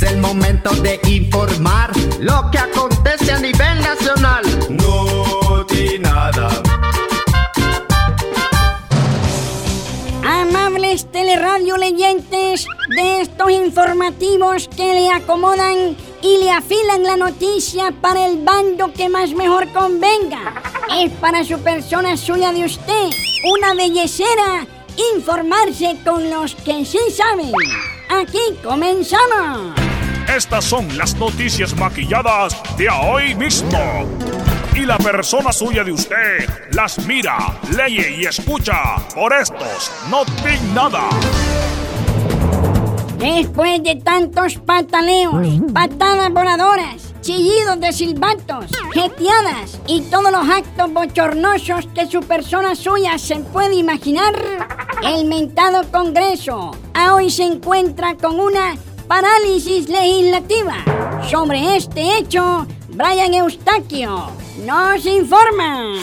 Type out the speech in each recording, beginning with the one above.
Es el momento de informar lo que acontece a nivel nacional. No nada. Amables teleradio leyentes de estos informativos que le acomodan y le afilan la noticia para el bando que más mejor convenga. Es para su persona suya de usted, una bellecera, informarse con los que sí saben. Aquí comenzamos. Estas son las noticias maquilladas de hoy mismo. Y la persona suya de usted las mira, lee y escucha por estos no nada. Después de tantos pataleos, patadas voladoras, chillidos de silbatos, jeteadas y todos los actos bochornosos que su persona suya se puede imaginar, el mentado Congreso hoy se encuentra con una parálisis legislativa. Sobre este hecho, Brian Eustaquio nos informa.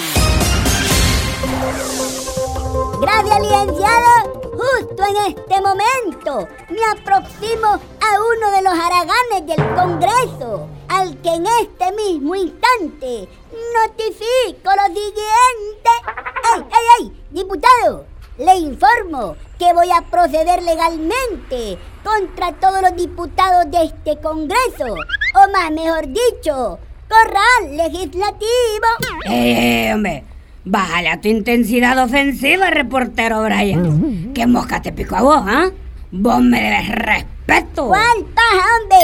Gracias, licenciado. Justo en este momento me aproximo a uno de los haraganes del Congreso, al que en este mismo instante notifico lo siguiente. ¡Ey, ey, ey! Diputado, le informo que voy a proceder legalmente contra todos los diputados de este Congreso, o más mejor dicho, corral legislativo. ¡Eh, hombre! Bájale a tu intensidad ofensiva, reportero Brian. ¿Qué mosca te pico a vos, ah? Vos me debes respeto. ¿Cuál paja, hombre?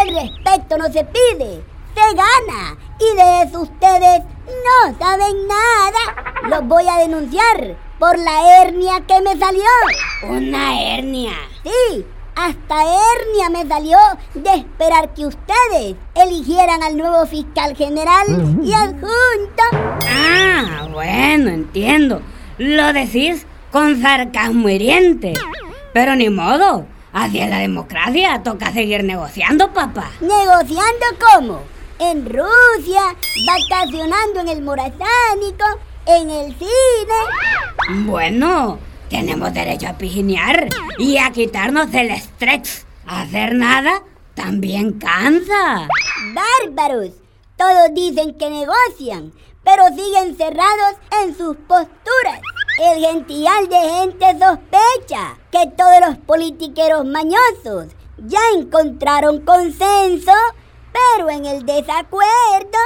El respeto no se pide, se gana. Y de eso ustedes no saben nada. Los voy a denunciar por la hernia que me salió. ¿Una hernia? Sí, hasta hernia me salió de esperar que ustedes eligieran al nuevo fiscal general y adjunto. Ah, bueno, entiendo. Lo decís con sarcasmo hiriente. Pero ni modo. Así es la democracia. Toca seguir negociando, papá. ¿Negociando cómo? En Rusia, vacacionando en el Morazánico, en el cine. Bueno, tenemos derecho a pijinear y a quitarnos el estrés. Hacer nada también cansa. Bárbaros. Todos dicen que negocian, pero siguen cerrados en sus posturas. El gential de gente sospecha que todos los politiqueros mañosos ya encontraron consenso, pero en el desacuerdo...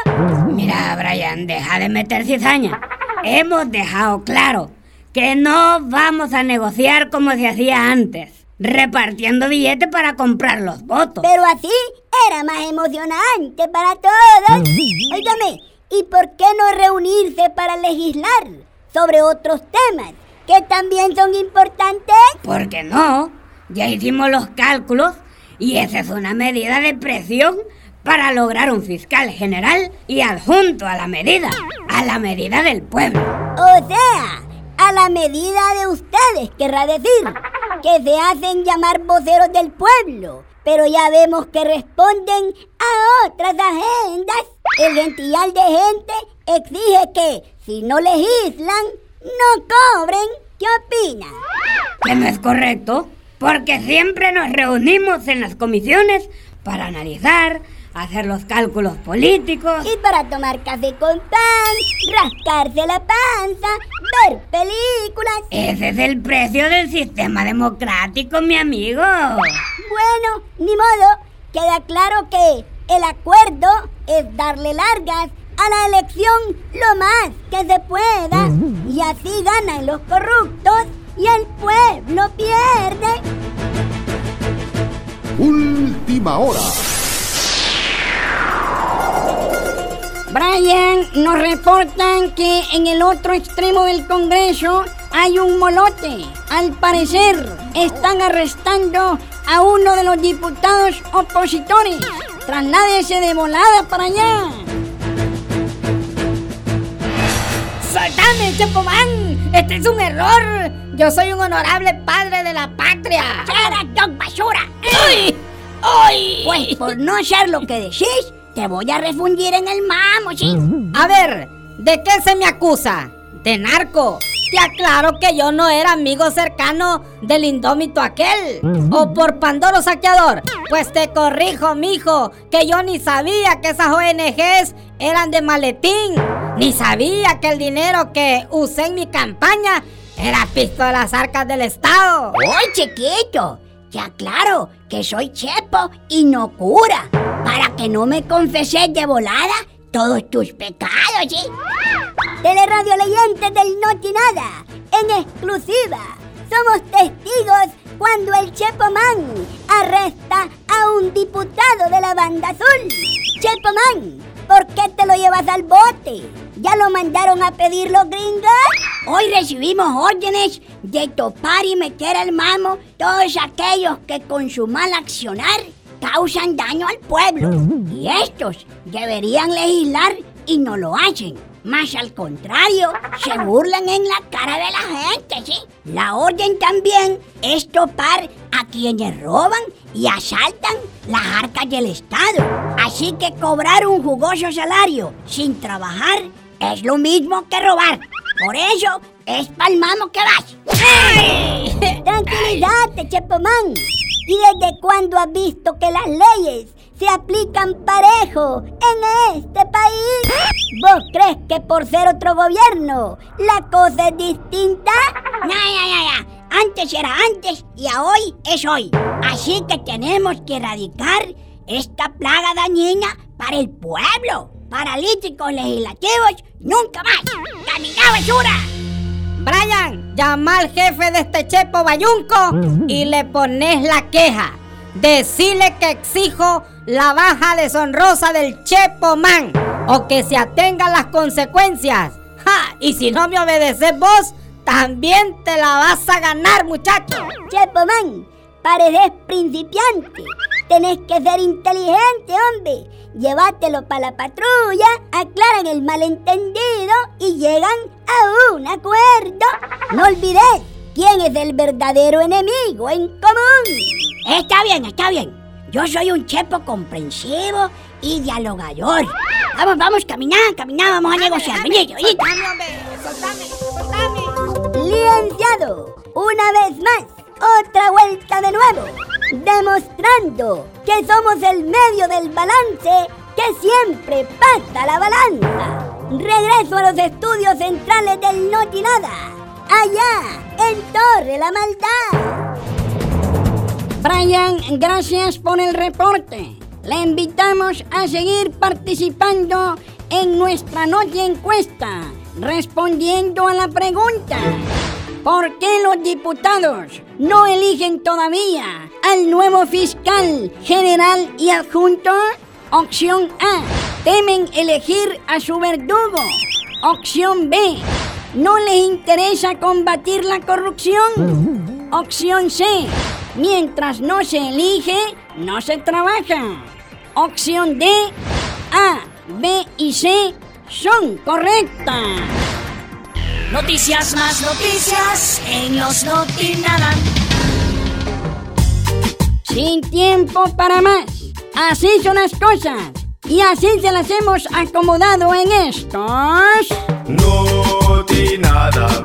Mira, Brian, deja de meter cizaña. Hemos dejado claro que no vamos a negociar como se hacía antes, repartiendo billetes para comprar los votos. Pero así era más emocionante para todos. Óigame, ¿y por qué no reunirse para legislar sobre otros temas que también son importantes? ¿Por qué no? Ya hicimos los cálculos y esa es una medida de presión para lograr un fiscal general y adjunto a la medida, a la medida del pueblo. O sea, a la medida de ustedes, querrá decir, que se hacen llamar voceros del pueblo, pero ya vemos que responden a otras agendas. El gentillal de gente exige que, si no legislan, no cobren. ¿Qué opina? Que no es correcto, porque siempre nos reunimos en las comisiones para analizar, hacer los cálculos políticos. Y para tomar café con pan, rascarse la panza, ver películas. Ese es el precio del sistema democrático, mi amigo. Bueno, ni modo. Queda claro que el acuerdo es darle largas a la elección lo más que se pueda. Y así ganan los corruptos y el pueblo pierde. Última hora. Brian, nos reportan que en el otro extremo del Congreso hay un molote. Al parecer, están arrestando a uno de los diputados opositores. Trasládese de volada para allá. ¡Soltame, Chepomán! ¡Este es un error! Yo soy un honorable padre de la patria. ¡Cara, Basura! ¡Ay! ¡Ay! Pues por no hacer lo que decís, te voy a refundir en el mamo, ¿sí? A ver, ¿de qué se me acusa? ¿De narco? Te aclaro que yo no era amigo cercano del indómito aquel. O por Pandoro Saqueador. Pues te corrijo, mijo, que yo ni sabía que esas ONGs eran de maletín. Ni sabía que el dinero que usé en mi campaña era pisto de las arcas del Estado. ¡Oye, chiquito! Te aclaro que soy chepo y no cura. Para que no me confeses de volada todos tus pecados, ¿sí? Teleradio Leyentes del Nada, en exclusiva. Somos testigos cuando el Chepo Man arresta a un diputado de la banda azul. Chepo Man, ¿por qué te lo llevas al bote? ¿Ya lo mandaron a pedir los gringos? Hoy recibimos órdenes de topar y meter al mamo todos aquellos que con su mal accionar causan daño al pueblo. Y estos deberían legislar y no lo hacen. Más al contrario, se burlan en la cara de la gente, ¿sí? La orden también es topar a quienes roban y asaltan las arcas del Estado. Así que cobrar un jugoso salario sin trabajar es lo mismo que robar. Por eso es palmamo que vas. Tranquilízate, Chepomán. ¿Y desde cuándo has visto que las leyes se aplican parejo en este país? ¿Vos crees que por ser otro gobierno la cosa es distinta? Ya, ya, ya. Antes era antes y a hoy es hoy. Así que tenemos que erradicar esta plaga dañina para el pueblo. Paralíticos legislativos, nunca más. ¡Camina basura! Brian, llama al jefe de este chepo bayunco y le pones la queja. Decile que exijo la baja deshonrosa del chepo man o que se atenga a las consecuencias. Ja, y si no me obedeces vos, también te la vas a ganar, muchacho. Chepo man, pareces principiante. Tenés que ser inteligente, hombre. Llévatelo para la patrulla, aclaran el malentendido y llegan a un acuerdo. No olvides quién es el verdadero enemigo en común. Está bien, está bien. Yo soy un chepo comprensivo y dialogador. Vamos, vamos, caminar, caminar, vamos a negociar. Vení, vení. Licenciado, una vez más, otra vuelta de nuevo, demostrando que somos el medio del balance que siempre pasa la balanza. Regreso a los estudios centrales del Notinada, allá en Torre la Maldad. Brian, gracias por el reporte. Le invitamos a seguir participando en nuestra noche encuesta, respondiendo a la pregunta. ¿Por qué los diputados no eligen todavía al nuevo fiscal general y adjunto? Opción A. Temen elegir a su verdugo. Opción B. No les interesa combatir la corrupción. Opción C. Mientras no se elige, no se trabaja. Opción D. A, B y C son correctas. Noticias más noticias en los Notinadas. Sin tiempo para más. Así son las cosas. Y así se las hemos acomodado en estos... Notinada.